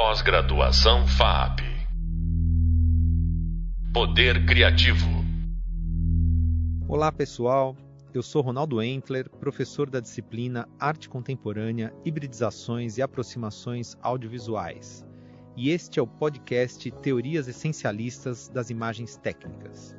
Pós-graduação FAP. Poder Criativo. Olá, pessoal. Eu sou Ronaldo Entler, professor da disciplina Arte Contemporânea, Hibridizações e Aproximações Audiovisuais. E este é o podcast Teorias Essencialistas das Imagens Técnicas.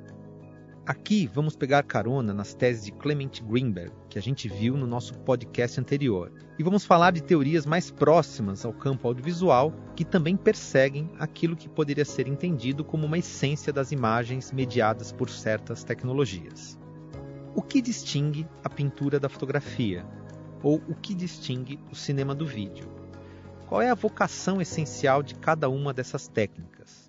Aqui vamos pegar carona nas teses de Clement Greenberg, que a gente viu no nosso podcast anterior, e vamos falar de teorias mais próximas ao campo audiovisual que também perseguem aquilo que poderia ser entendido como uma essência das imagens mediadas por certas tecnologias. O que distingue a pintura da fotografia? Ou o que distingue o cinema do vídeo? Qual é a vocação essencial de cada uma dessas técnicas?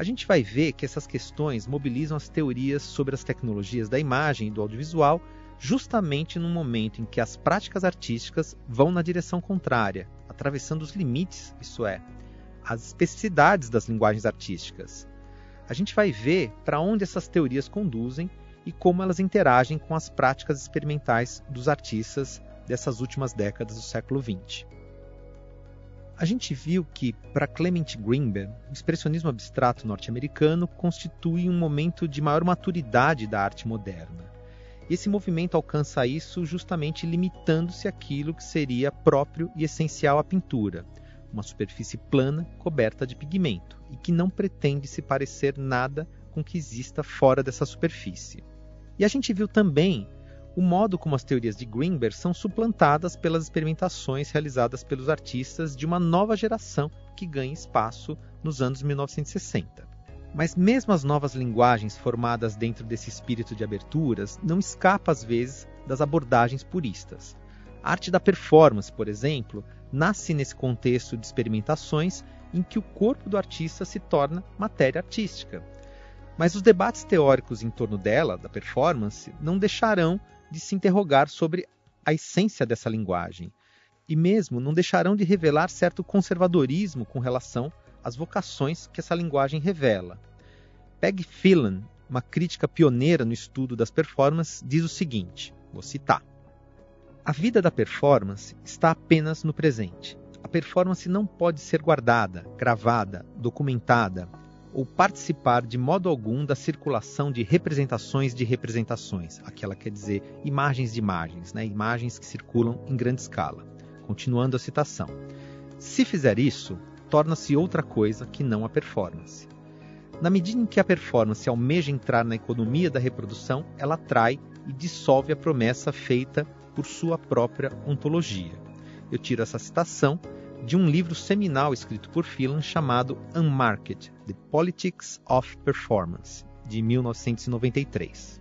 A gente vai ver que essas questões mobilizam as teorias sobre as tecnologias da imagem e do audiovisual justamente no momento em que as práticas artísticas vão na direção contrária, atravessando os limites, isso é, as especificidades das linguagens artísticas. A gente vai ver para onde essas teorias conduzem e como elas interagem com as práticas experimentais dos artistas dessas últimas décadas do século XX. A gente viu que, para Clement Greenberg, o expressionismo abstrato norte-americano constitui um momento de maior maturidade da arte moderna. Esse movimento alcança isso justamente limitando-se àquilo que seria próprio e essencial à pintura, uma superfície plana coberta de pigmento, e que não pretende se parecer nada com o que exista fora dessa superfície. E a gente viu também o modo como as teorias de Greenberg são suplantadas pelas experimentações realizadas pelos artistas de uma nova geração que ganha espaço nos anos 1960. Mas mesmo as novas linguagens formadas dentro desse espírito de aberturas não escapa às vezes das abordagens puristas. A arte da performance, por exemplo, nasce nesse contexto de experimentações em que o corpo do artista se torna matéria artística. Mas os debates teóricos em torno dela, da performance, não deixarão de se interrogar sobre a essência dessa linguagem, e mesmo não deixarão de revelar certo conservadorismo com relação às vocações que essa linguagem revela. Peg Phelan, uma crítica pioneira no estudo das performances, diz o seguinte: vou citar. A vida da performance está apenas no presente. A performance não pode ser guardada, gravada, documentada, ou participar de modo algum da circulação de representações de representações, aquela quer dizer imagens de imagens, né? imagens que circulam em grande escala. Continuando a citação. Se fizer isso, torna-se outra coisa que não a performance. Na medida em que a performance almeja entrar na economia da reprodução, ela atrai e dissolve a promessa feita por sua própria ontologia. Eu tiro essa citação de um livro seminal escrito por Phelan chamado Unmarked: The Politics of Performance, de 1993.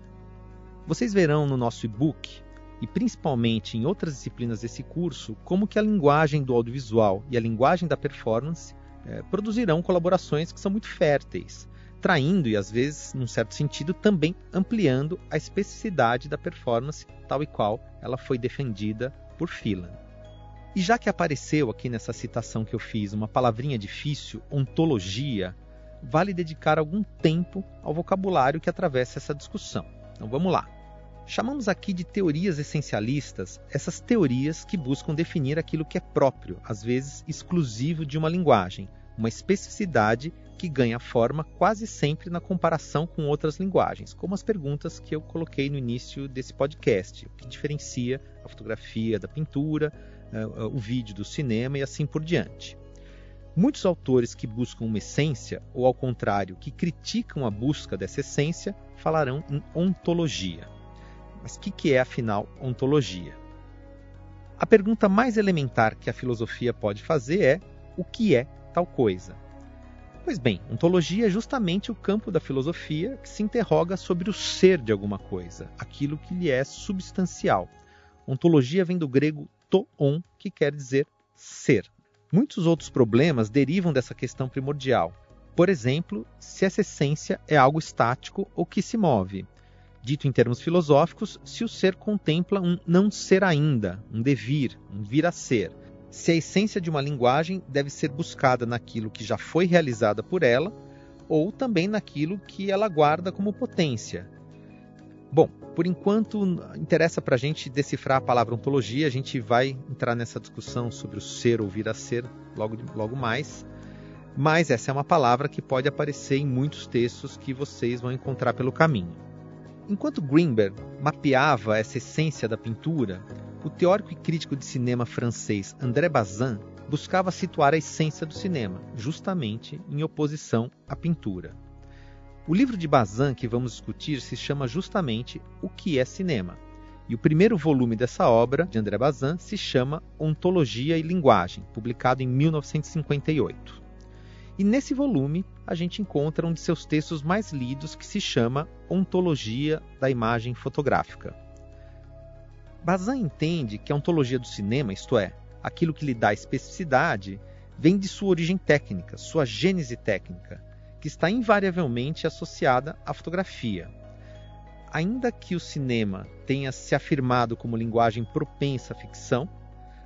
Vocês verão no nosso e-book e principalmente em outras disciplinas desse curso como que a linguagem do audiovisual e a linguagem da performance é, produzirão colaborações que são muito férteis, traindo e às vezes, num certo sentido, também ampliando a especificidade da performance tal e qual ela foi defendida por Phelan. E já que apareceu aqui nessa citação que eu fiz uma palavrinha difícil, ontologia, vale dedicar algum tempo ao vocabulário que atravessa essa discussão. Então vamos lá. Chamamos aqui de teorias essencialistas essas teorias que buscam definir aquilo que é próprio, às vezes exclusivo de uma linguagem, uma especificidade que ganha forma quase sempre na comparação com outras linguagens, como as perguntas que eu coloquei no início desse podcast, o que diferencia a fotografia da pintura, o vídeo do cinema e assim por diante. Muitos autores que buscam uma essência, ou ao contrário, que criticam a busca dessa essência, falarão em ontologia. Mas o que, que é, afinal, ontologia? A pergunta mais elementar que a filosofia pode fazer é: o que é tal coisa? Pois bem, ontologia é justamente o campo da filosofia que se interroga sobre o ser de alguma coisa, aquilo que lhe é substancial. Ontologia vem do grego toon, que quer dizer ser. Muitos outros problemas derivam dessa questão primordial. Por exemplo, se essa essência é algo estático ou que se move. Dito em termos filosóficos, se o ser contempla um não ser ainda, um devir, um vir a ser. Se a essência de uma linguagem deve ser buscada naquilo que já foi realizada por ela, ou também naquilo que ela guarda como potência. Bom, por enquanto interessa para a gente decifrar a palavra ontologia. A gente vai entrar nessa discussão sobre o ser ou vir a ser logo, logo mais. Mas essa é uma palavra que pode aparecer em muitos textos que vocês vão encontrar pelo caminho. Enquanto Greenberg mapeava essa essência da pintura, o teórico e crítico de cinema francês André Bazin buscava situar a essência do cinema, justamente em oposição à pintura. O livro de Bazin que vamos discutir se chama justamente O que é cinema. E o primeiro volume dessa obra, de André Bazin, se chama Ontologia e Linguagem, publicado em 1958. E nesse volume a gente encontra um de seus textos mais lidos que se chama Ontologia da Imagem Fotográfica. Bazin entende que a ontologia do cinema, isto é, aquilo que lhe dá especificidade, vem de sua origem técnica, sua gênese técnica, que está invariavelmente associada à fotografia. Ainda que o cinema tenha se afirmado como linguagem propensa à ficção,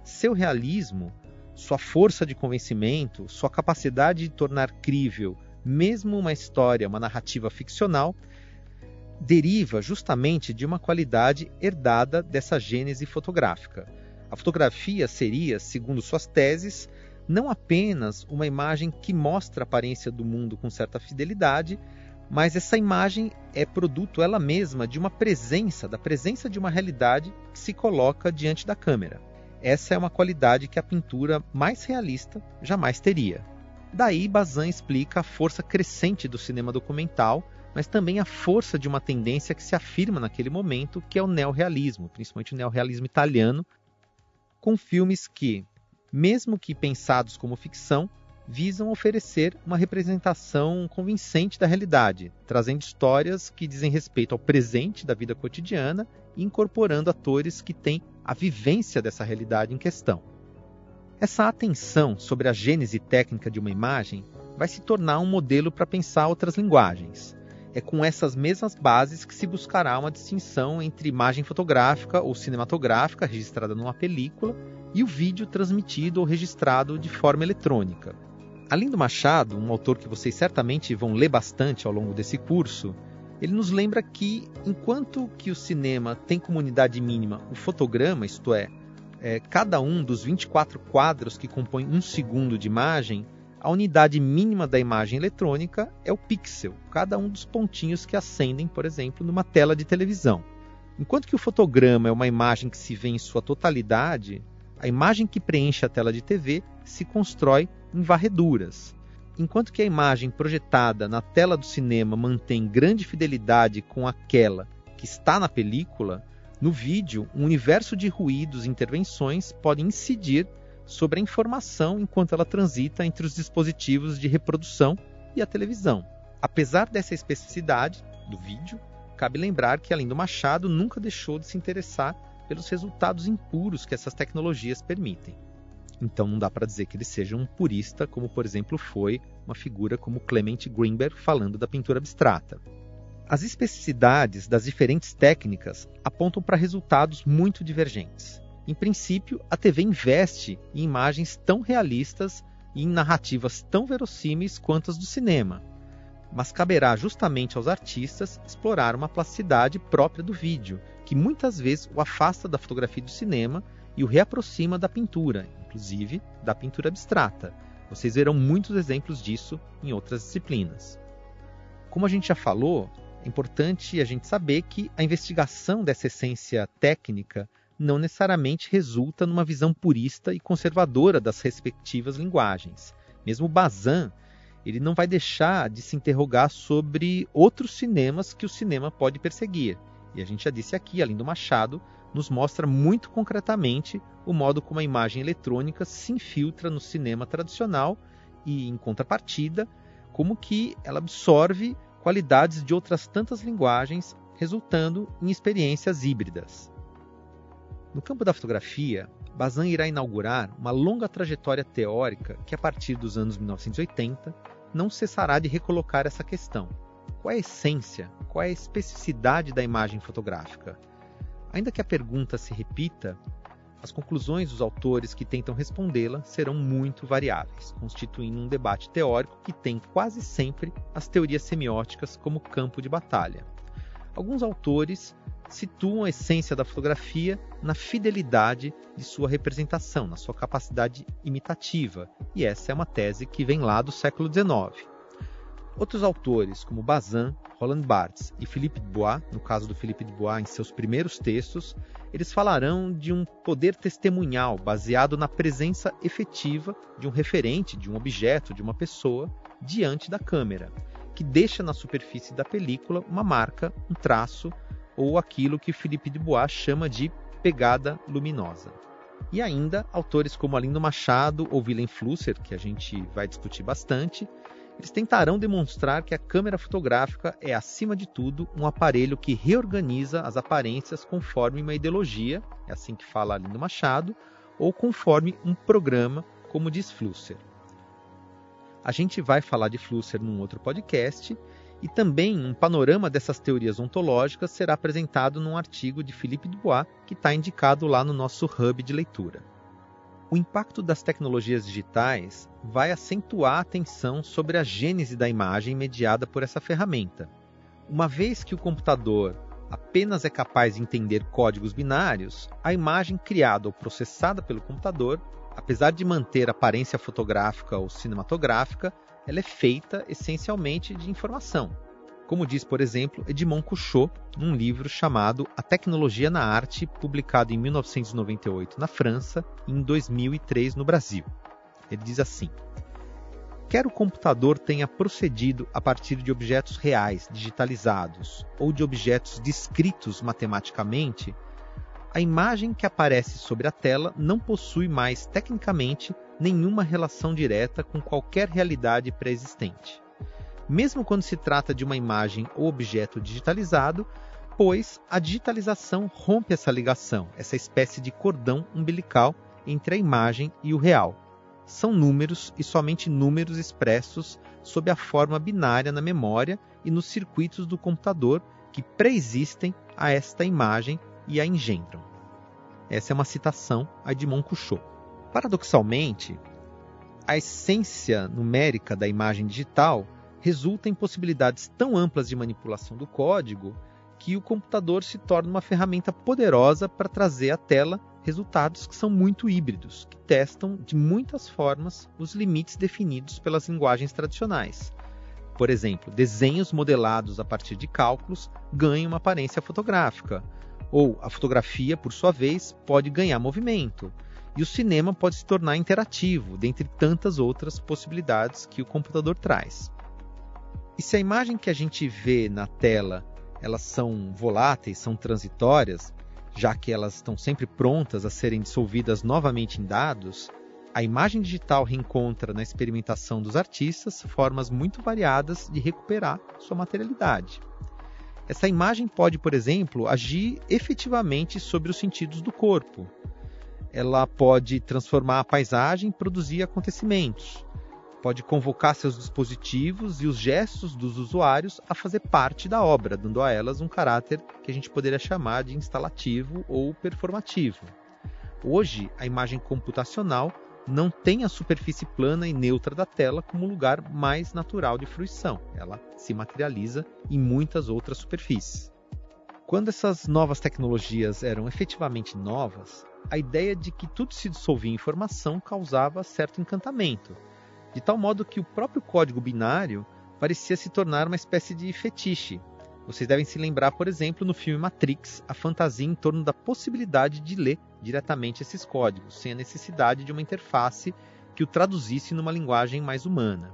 seu realismo, sua força de convencimento, sua capacidade de tornar crível mesmo uma história, uma narrativa ficcional, deriva justamente de uma qualidade herdada dessa gênese fotográfica. A fotografia seria, segundo suas teses, não apenas uma imagem que mostra a aparência do mundo com certa fidelidade, mas essa imagem é produto ela mesma de uma presença, da presença de uma realidade que se coloca diante da câmera. Essa é uma qualidade que a pintura mais realista jamais teria. Daí Bazin explica a força crescente do cinema documental, mas também a força de uma tendência que se afirma naquele momento, que é o neorrealismo, principalmente o neorrealismo italiano, com filmes que, mesmo que pensados como ficção, visam oferecer uma representação convincente da realidade, trazendo histórias que dizem respeito ao presente da vida cotidiana e incorporando atores que têm a vivência dessa realidade em questão. Essa atenção sobre a gênese técnica de uma imagem vai se tornar um modelo para pensar outras linguagens. É com essas mesmas bases que se buscará uma distinção entre imagem fotográfica ou cinematográfica registrada numa película e o vídeo transmitido ou registrado de forma eletrônica. Além do Machado, um autor que vocês certamente vão ler bastante ao longo desse curso, ele nos lembra que, enquanto que o cinema tem como unidade mínima o fotograma, isto é, é cada um dos 24 quadros que compõem um segundo de imagem, a unidade mínima da imagem eletrônica é o pixel, cada um dos pontinhos que acendem, por exemplo, numa tela de televisão. Enquanto que o fotograma é uma imagem que se vê em sua totalidade, a imagem que preenche a tela de TV se constrói em varreduras. Enquanto que a imagem projetada na tela do cinema mantém grande fidelidade com aquela que está na película, no vídeo, um universo de ruídos e intervenções pode incidir sobre a informação enquanto ela transita entre os dispositivos de reprodução e a televisão. Apesar dessa especificidade do vídeo, cabe lembrar que, além do Machado, nunca deixou de se interessar pelos resultados impuros que essas tecnologias permitem. Então não dá para dizer que ele seja um purista, como por exemplo foi uma figura como Clement Greenberg falando da pintura abstrata. As especificidades das diferentes técnicas apontam para resultados muito divergentes. Em princípio, a TV investe em imagens tão realistas e em narrativas tão verossímeis quanto as do cinema, mas caberá justamente aos artistas explorar uma plasticidade própria do vídeo, que muitas vezes o afasta da fotografia do cinema e o reaproxima da pintura, inclusive da pintura abstrata. Vocês verão muitos exemplos disso em outras disciplinas. Como a gente já falou, é importante a gente saber que a investigação dessa essência técnica não necessariamente resulta numa visão purista e conservadora das respectivas linguagens. Mesmo Bazin ele não vai deixar de se interrogar sobre outros cinemas que o cinema pode perseguir. E a gente já disse aqui, além do Machado, nos mostra muito concretamente o modo como a imagem eletrônica se infiltra no cinema tradicional e, em contrapartida, como que ela absorve qualidades de outras tantas linguagens, resultando em experiências híbridas. No campo da fotografia, Bazin irá inaugurar uma longa trajetória teórica que, a partir dos anos 1980, não cessará de recolocar essa questão. Qual é a essência, qual é a especificidade da imagem fotográfica? Ainda que a pergunta se repita, as conclusões dos autores que tentam respondê-la serão muito variáveis, constituindo um debate teórico que tem quase sempre as teorias semióticas como campo de batalha. alguns autores situam a essência da fotografia na fidelidade de sua representação, na sua capacidade imitativa, e essa é uma tese que vem lá do século XIX. Outros autores, como Bazin, Roland Barthes e Philippe Dubois, no caso do Philippe Dubois em seus primeiros textos, eles falarão de um poder testemunhal baseado na presença efetiva de um referente, de um objeto, de uma pessoa diante da câmera, que deixa na superfície da película uma marca, um traço ou aquilo que Philippe Dubois chama de pegada luminosa. E ainda autores como Alindo Machado ou Willem Flusser, que a gente vai discutir bastante, eles tentarão demonstrar que a câmera fotográfica é, acima de tudo, um aparelho que reorganiza as aparências conforme uma ideologia, é assim que fala Alindo Machado, ou conforme um programa, como diz Flusser. A gente vai falar de Flusser num outro podcast, e também um panorama dessas teorias ontológicas será apresentado num artigo de Philippe Dubois, que está indicado lá no nosso hub de leitura. O impacto das tecnologias digitais vai acentuar a atenção sobre a gênese da imagem mediada por essa ferramenta. Uma vez que o computador apenas é capaz de entender códigos binários, a imagem criada ou processada pelo computador, apesar de manter aparência fotográfica ou cinematográfica, ela é feita essencialmente de informação como diz, por exemplo, Edmond Couchot, num livro chamado A Tecnologia na Arte, publicado em 1998 na França e em 2003 no Brasil. Ele diz assim: Quer o computador tenha procedido a partir de objetos reais, digitalizados, ou de objetos descritos matematicamente, a imagem que aparece sobre a tela não possui mais, tecnicamente, nenhuma relação direta com qualquer realidade pré-existente mesmo quando se trata de uma imagem ou objeto digitalizado, pois a digitalização rompe essa ligação, essa espécie de cordão umbilical entre a imagem e o real. São números e somente números expressos sob a forma binária na memória e nos circuitos do computador que preexistem a esta imagem e a engendram. Essa é uma citação a Edmond Couchot. Paradoxalmente, a essência numérica da imagem digital resulta em possibilidades tão amplas de manipulação do código que o computador se torna uma ferramenta poderosa para trazer à tela resultados que são muito híbridos, que testam de muitas formas os limites definidos pelas linguagens tradicionais. Por exemplo, desenhos modelados a partir de cálculos ganham uma aparência fotográfica, ou a fotografia, por sua vez, pode ganhar movimento, e o cinema pode se tornar interativo, dentre tantas outras possibilidades que o computador traz. E se a imagem que a gente vê na tela elas são voláteis, são transitórias, já que elas estão sempre prontas a serem dissolvidas novamente em dados, a imagem digital reencontra na experimentação dos artistas formas muito variadas de recuperar sua materialidade. Essa imagem pode, por exemplo, agir efetivamente sobre os sentidos do corpo. Ela pode transformar a paisagem e produzir acontecimentos pode convocar seus dispositivos e os gestos dos usuários a fazer parte da obra, dando a elas um caráter que a gente poderia chamar de instalativo ou performativo. Hoje, a imagem computacional não tem a superfície plana e neutra da tela como lugar mais natural de fruição. Ela se materializa em muitas outras superfícies. Quando essas novas tecnologias eram efetivamente novas, a ideia de que tudo se dissolvia em informação causava certo encantamento de tal modo que o próprio código binário parecia se tornar uma espécie de fetiche. Vocês devem se lembrar, por exemplo, no filme Matrix, a fantasia em torno da possibilidade de ler diretamente esses códigos, sem a necessidade de uma interface que o traduzisse numa linguagem mais humana.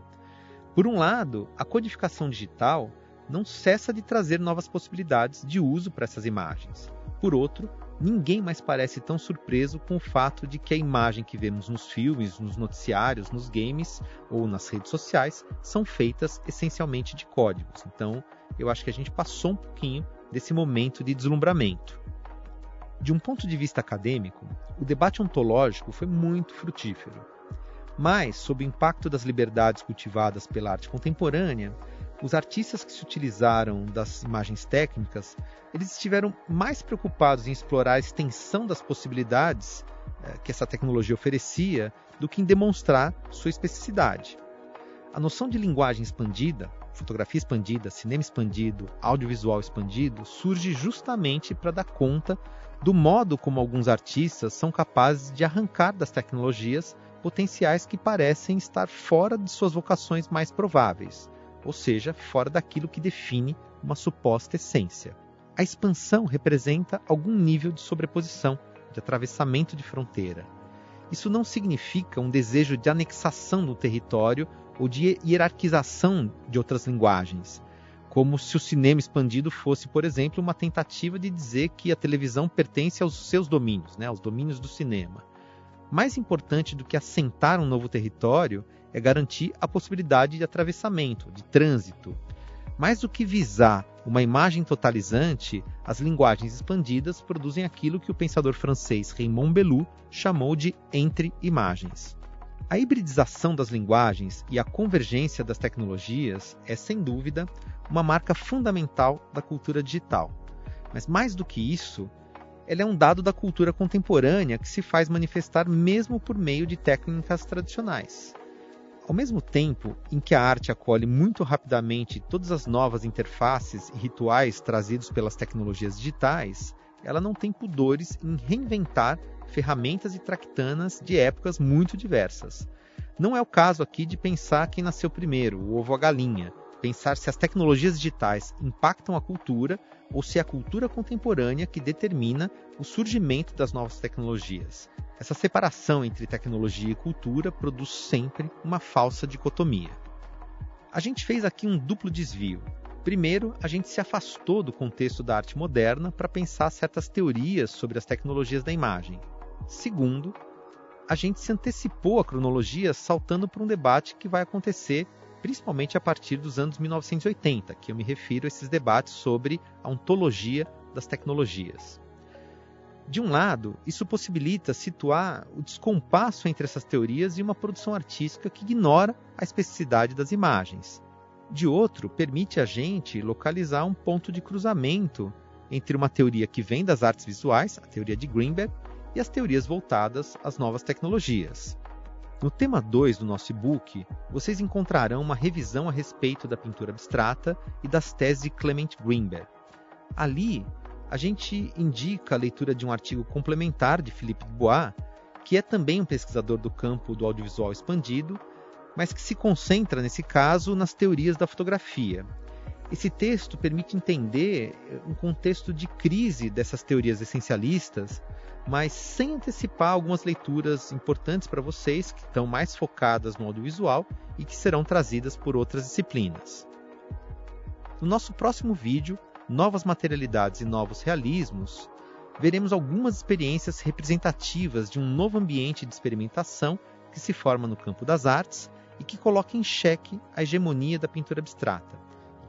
Por um lado, a codificação digital não cessa de trazer novas possibilidades de uso para essas imagens. Por outro, ninguém mais parece tão surpreso com o fato de que a imagem que vemos nos filmes, nos noticiários, nos games ou nas redes sociais são feitas essencialmente de códigos. Então, eu acho que a gente passou um pouquinho desse momento de deslumbramento. De um ponto de vista acadêmico, o debate ontológico foi muito frutífero. Mas, sob o impacto das liberdades cultivadas pela arte contemporânea, os artistas que se utilizaram das imagens técnicas, eles estiveram mais preocupados em explorar a extensão das possibilidades eh, que essa tecnologia oferecia do que em demonstrar sua especificidade. A noção de linguagem expandida, fotografia expandida, cinema expandido, audiovisual expandido, surge justamente para dar conta do modo como alguns artistas são capazes de arrancar das tecnologias potenciais que parecem estar fora de suas vocações mais prováveis, ou seja, fora daquilo que define uma suposta essência. A expansão representa algum nível de sobreposição, de atravessamento de fronteira. Isso não significa um desejo de anexação do território ou de hierarquização de outras linguagens, como se o cinema expandido fosse, por exemplo, uma tentativa de dizer que a televisão pertence aos seus domínios, né, aos domínios do cinema. Mais importante do que assentar um novo território é garantir a possibilidade de atravessamento, de trânsito. Mais do que visar uma imagem totalizante, as linguagens expandidas produzem aquilo que o pensador francês Raymond Belloux chamou de entre-imagens. A hibridização das linguagens e a convergência das tecnologias é, sem dúvida, uma marca fundamental da cultura digital. Mas mais do que isso, ela é um dado da cultura contemporânea que se faz manifestar mesmo por meio de técnicas tradicionais. Ao mesmo tempo em que a arte acolhe muito rapidamente todas as novas interfaces e rituais trazidos pelas tecnologias digitais, ela não tem pudores em reinventar ferramentas e tractanas de épocas muito diversas. Não é o caso aqui de pensar quem nasceu primeiro, o ovo ou a galinha, pensar se as tecnologias digitais impactam a cultura ou se é a cultura contemporânea que determina o surgimento das novas tecnologias. Essa separação entre tecnologia e cultura produz sempre uma falsa dicotomia. A gente fez aqui um duplo desvio. Primeiro, a gente se afastou do contexto da arte moderna para pensar certas teorias sobre as tecnologias da imagem. Segundo, a gente se antecipou à cronologia saltando para um debate que vai acontecer principalmente a partir dos anos 1980, que eu me refiro a esses debates sobre a ontologia das tecnologias. De um lado, isso possibilita situar o descompasso entre essas teorias e uma produção artística que ignora a especificidade das imagens. De outro, permite a gente localizar um ponto de cruzamento entre uma teoria que vem das artes visuais, a teoria de Greenberg, e as teorias voltadas às novas tecnologias. No tema 2 do nosso e-book, vocês encontrarão uma revisão a respeito da pintura abstrata e das teses de Clement Greenberg. Ali, a gente indica a leitura de um artigo complementar de Philippe Dubois, que é também um pesquisador do campo do audiovisual expandido, mas que se concentra, nesse caso, nas teorias da fotografia. Esse texto permite entender um contexto de crise dessas teorias essencialistas mas sem antecipar algumas leituras importantes para vocês que estão mais focadas no audiovisual e que serão trazidas por outras disciplinas. No nosso próximo vídeo, Novas Materialidades e Novos Realismos, veremos algumas experiências representativas de um novo ambiente de experimentação que se forma no campo das artes e que coloca em xeque a hegemonia da pintura abstrata,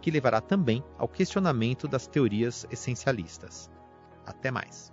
que levará também ao questionamento das teorias essencialistas. Até mais!